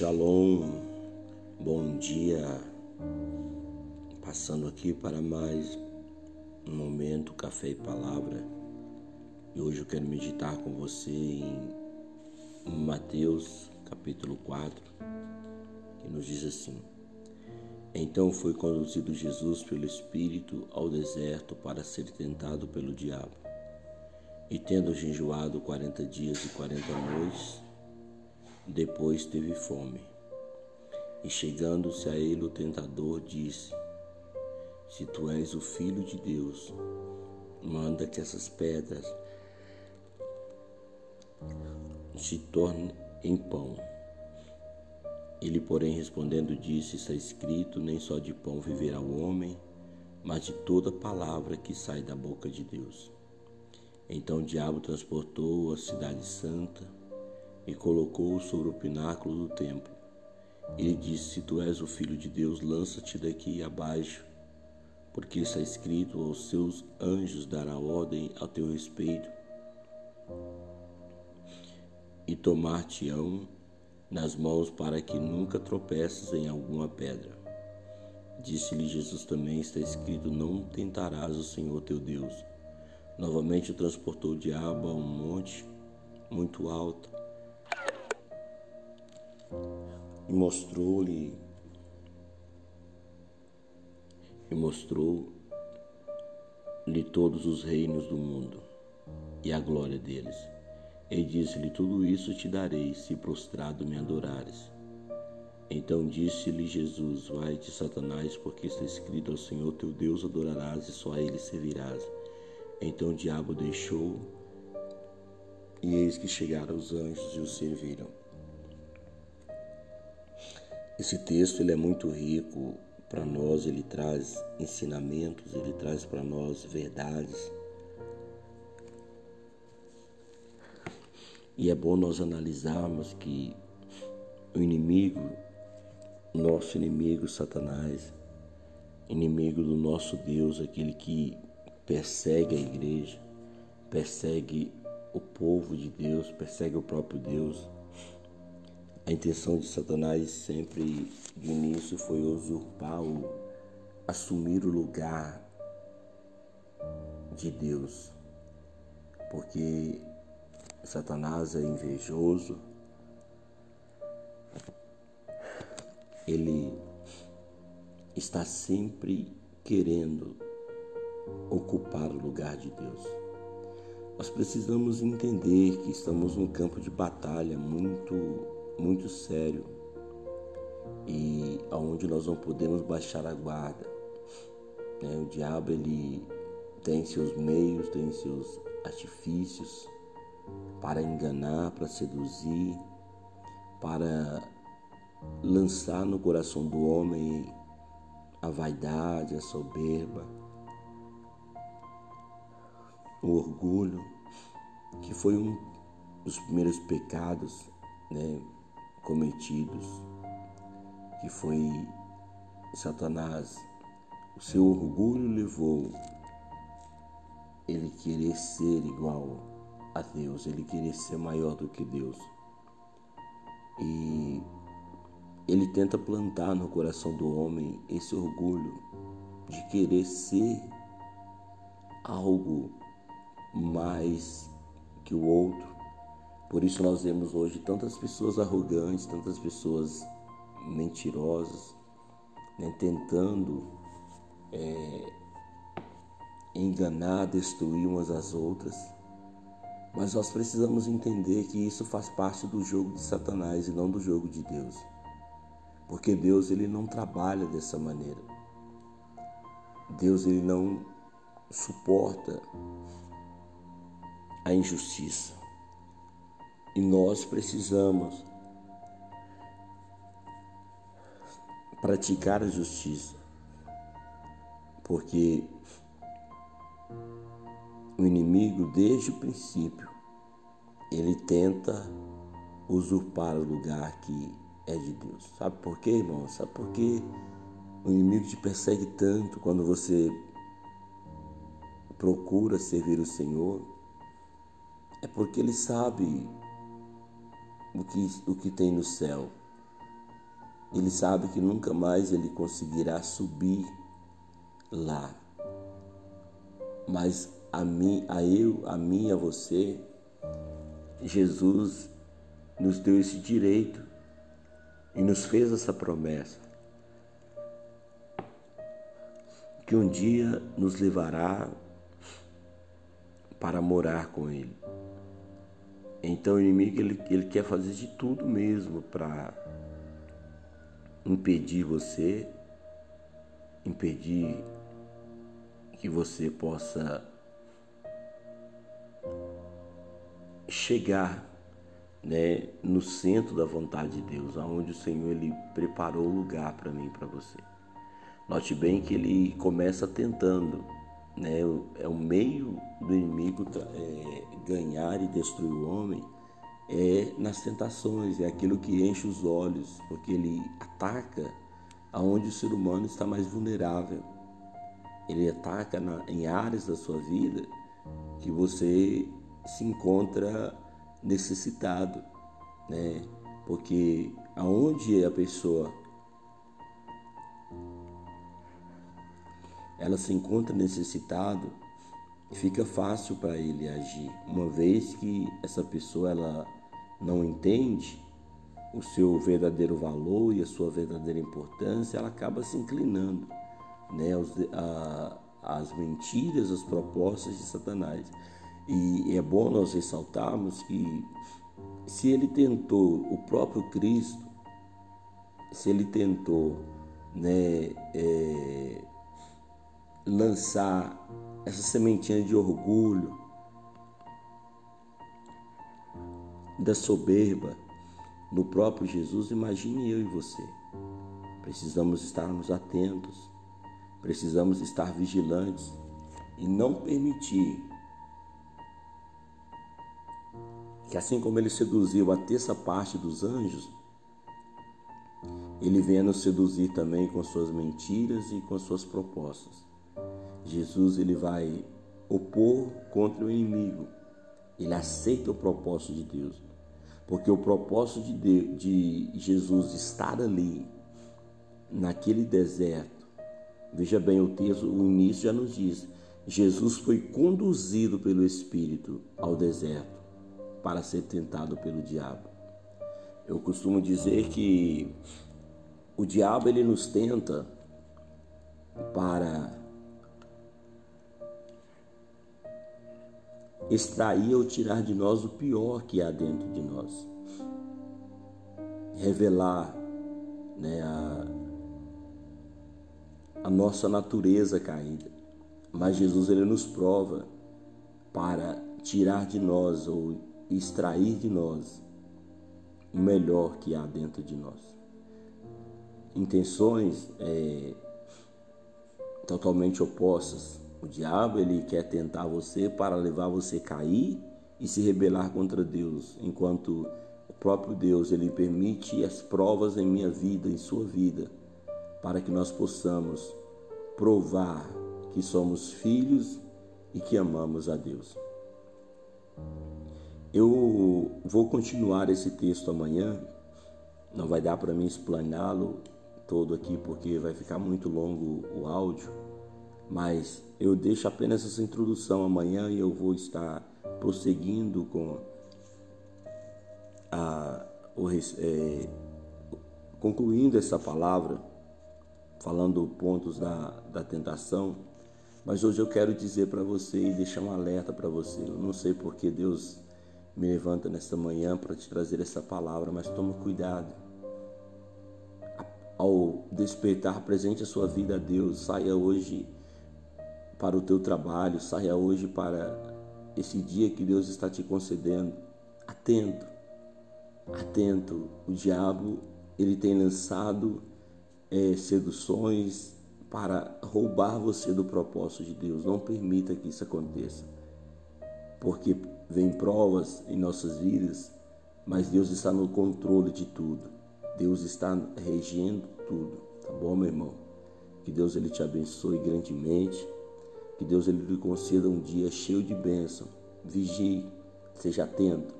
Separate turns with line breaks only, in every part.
Shalom, bom dia. Passando aqui para mais um momento Café e Palavra. E hoje eu quero meditar com você em Mateus, capítulo 4, que nos diz assim: Então foi conduzido Jesus pelo Espírito ao deserto para ser tentado pelo diabo. E tendo jejuado quarenta dias e quarenta noites, depois teve fome. E chegando-se a ele o tentador, disse: Se tu és o filho de Deus, manda que essas pedras se tornem em pão. Ele, porém, respondendo, disse: Está escrito: Nem só de pão viverá o homem, mas de toda palavra que sai da boca de Deus. Então o diabo transportou a cidade santa e colocou-o sobre o pináculo do templo. Ele disse: Se tu és o filho de Deus, lança-te daqui abaixo, porque está escrito: aos seus anjos dará ordem a teu respeito, e tomar-te-ão nas mãos para que nunca tropeces em alguma pedra. Disse-lhe Jesus também: Está escrito: Não tentarás o Senhor teu Deus. Novamente o transportou o diabo a um monte muito alto e mostrou-lhe e mostrou-lhe todos os reinos do mundo e a glória deles. E disse-lhe: Tudo isso te darei, se prostrado me adorares. Então disse-lhe Jesus: Vai-te, Satanás, porque está escrito: Ao Senhor teu Deus adorarás e só a ele servirás. Então o diabo deixou, e eis que chegaram os anjos e o serviram. Esse texto ele é muito rico para nós, ele traz ensinamentos, ele traz para nós verdades. E é bom nós analisarmos que o inimigo, nosso inimigo Satanás, inimigo do nosso Deus, aquele que persegue a igreja, persegue o povo de Deus, persegue o próprio Deus, a intenção de Satanás sempre de início foi usurpar, o, assumir o lugar de Deus, porque Satanás é invejoso, ele está sempre querendo ocupar o lugar de Deus. Nós precisamos entender que estamos num campo de batalha muito muito sério e aonde nós não podemos baixar a guarda. Né? O diabo ele tem seus meios, tem seus artifícios para enganar, para seduzir, para lançar no coração do homem a vaidade, a soberba, o orgulho, que foi um dos primeiros pecados né, cometidos, que foi Satanás. O seu orgulho levou ele querer ser igual a Deus, ele querer ser maior do que Deus. E ele tenta plantar no coração do homem esse orgulho de querer ser algo mais que o outro, por isso nós vemos hoje tantas pessoas arrogantes, tantas pessoas mentirosas, né, tentando é, enganar, destruir umas às outras. Mas nós precisamos entender que isso faz parte do jogo de Satanás e não do jogo de Deus. Porque Deus ele não trabalha dessa maneira. Deus ele não suporta a injustiça. E nós precisamos praticar a justiça, porque o inimigo, desde o princípio, ele tenta usurpar o lugar que é de Deus. Sabe por quê, irmão? Sabe por quê o inimigo te persegue tanto quando você procura servir o Senhor? É porque ele sabe o que, o que tem no céu. ele sabe que nunca mais ele conseguirá subir lá. Mas a mim, a eu, a mim, a você, Jesus nos deu esse direito e nos fez essa promessa que um dia nos levará para morar com Ele. Então o inimigo ele, ele quer fazer de tudo mesmo para impedir você, impedir que você possa chegar né, no centro da vontade de Deus, aonde o Senhor ele preparou o lugar para mim para você. Note bem que ele começa tentando, né, é o meio do inimigo é, ganhar e destruir o homem é nas tentações, é aquilo que enche os olhos, porque ele ataca aonde o ser humano está mais vulnerável. Ele ataca na, em áreas da sua vida que você se encontra necessitado, né? Porque aonde a pessoa ela se encontra necessitado, fica fácil para ele agir, uma vez que essa pessoa ela não entende o seu verdadeiro valor e a sua verdadeira importância, ela acaba se inclinando né, aos, a, às mentiras, às propostas de Satanás. E é bom nós ressaltarmos que se ele tentou o próprio Cristo, se ele tentou né, é, lançar essa sementinha de orgulho, da soberba no próprio Jesus, imagine eu e você. Precisamos estarmos atentos, precisamos estar vigilantes e não permitir que, assim como ele seduziu a terça parte dos anjos, ele venha nos seduzir também com suas mentiras e com suas propostas. Jesus ele vai opor contra o inimigo. Ele aceita o propósito de Deus. Porque o propósito de, Deus, de Jesus estar ali, naquele deserto, veja bem o texto, o início já nos diz: Jesus foi conduzido pelo Espírito ao deserto para ser tentado pelo diabo. Eu costumo dizer que o diabo ele nos tenta para extrair ou tirar de nós o pior que há dentro de nós. Revelar né, a, a nossa natureza caída. Mas Jesus ele nos prova para tirar de nós ou extrair de nós o melhor que há dentro de nós. Intenções é, totalmente opostas o diabo ele quer tentar você para levar você a cair e se rebelar contra Deus, enquanto o próprio Deus ele permite as provas em minha vida, em sua vida, para que nós possamos provar que somos filhos e que amamos a Deus. Eu vou continuar esse texto amanhã. Não vai dar para mim explaná-lo todo aqui porque vai ficar muito longo o áudio mas eu deixo apenas essa introdução amanhã e eu vou estar prosseguindo com a, o, é, concluindo essa palavra, falando pontos da, da tentação. Mas hoje eu quero dizer para você e deixar um alerta para você. Eu não sei porque Deus me levanta nesta manhã para te trazer essa palavra, mas toma cuidado. Ao despertar presente a sua vida a Deus, saia hoje para o teu trabalho, saia hoje para esse dia que Deus está te concedendo. Atento, atento. O diabo ele tem lançado é, seduções para roubar você do propósito de Deus. Não permita que isso aconteça, porque vem provas em nossas vidas, mas Deus está no controle de tudo. Deus está regendo tudo, tá bom, meu irmão? Que Deus ele te abençoe grandemente. Que Deus ele lhe conceda um dia cheio de bênção. Vigie, seja atento,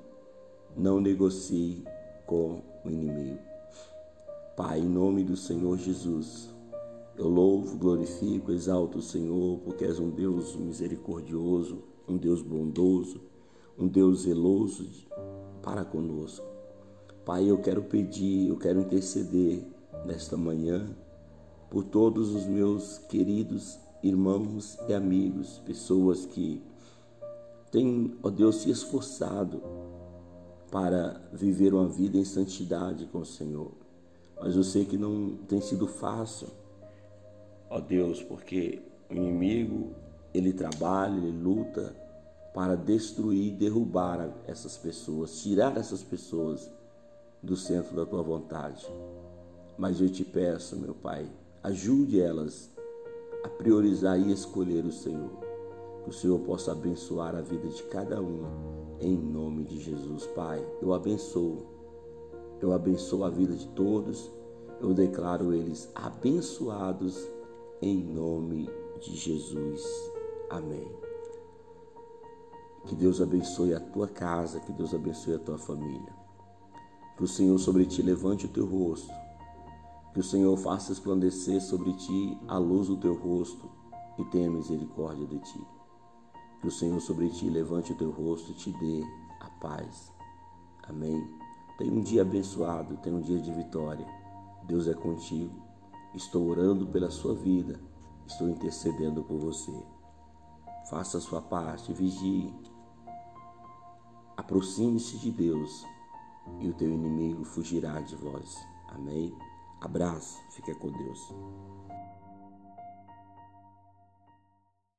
não negocie com o inimigo. Pai, em nome do Senhor Jesus, eu louvo, glorifico, exalto o Senhor, porque és um Deus misericordioso, um Deus bondoso, um Deus zeloso para conosco. Pai, eu quero pedir, eu quero interceder nesta manhã por todos os meus queridos irmãos e amigos, pessoas que têm, ó Deus, se esforçado para viver uma vida em santidade com o Senhor. Mas eu sei que não tem sido fácil, ó Deus, porque o inimigo, ele trabalha, ele luta para destruir, derrubar essas pessoas, tirar essas pessoas do centro da tua vontade. Mas eu te peço, meu Pai, ajude elas priorizar e escolher o Senhor. Que o Senhor possa abençoar a vida de cada um, em nome de Jesus, Pai. Eu abençoo, eu abençoo a vida de todos, eu declaro eles abençoados, em nome de Jesus. Amém. Que Deus abençoe a tua casa, que Deus abençoe a tua família. Que o Senhor sobre ti levante o teu rosto que o Senhor faça esplandecer sobre ti a luz do teu rosto e tenha misericórdia de ti. Que o Senhor sobre ti levante o teu rosto e te dê a paz. Amém. Tenha um dia abençoado, tenha um dia de vitória. Deus é contigo. Estou orando pela sua vida. Estou intercedendo por você. Faça a sua parte, vigie. Aproxime-se de Deus e o teu inimigo fugirá de vós. Amém. Abraço, fica com Deus.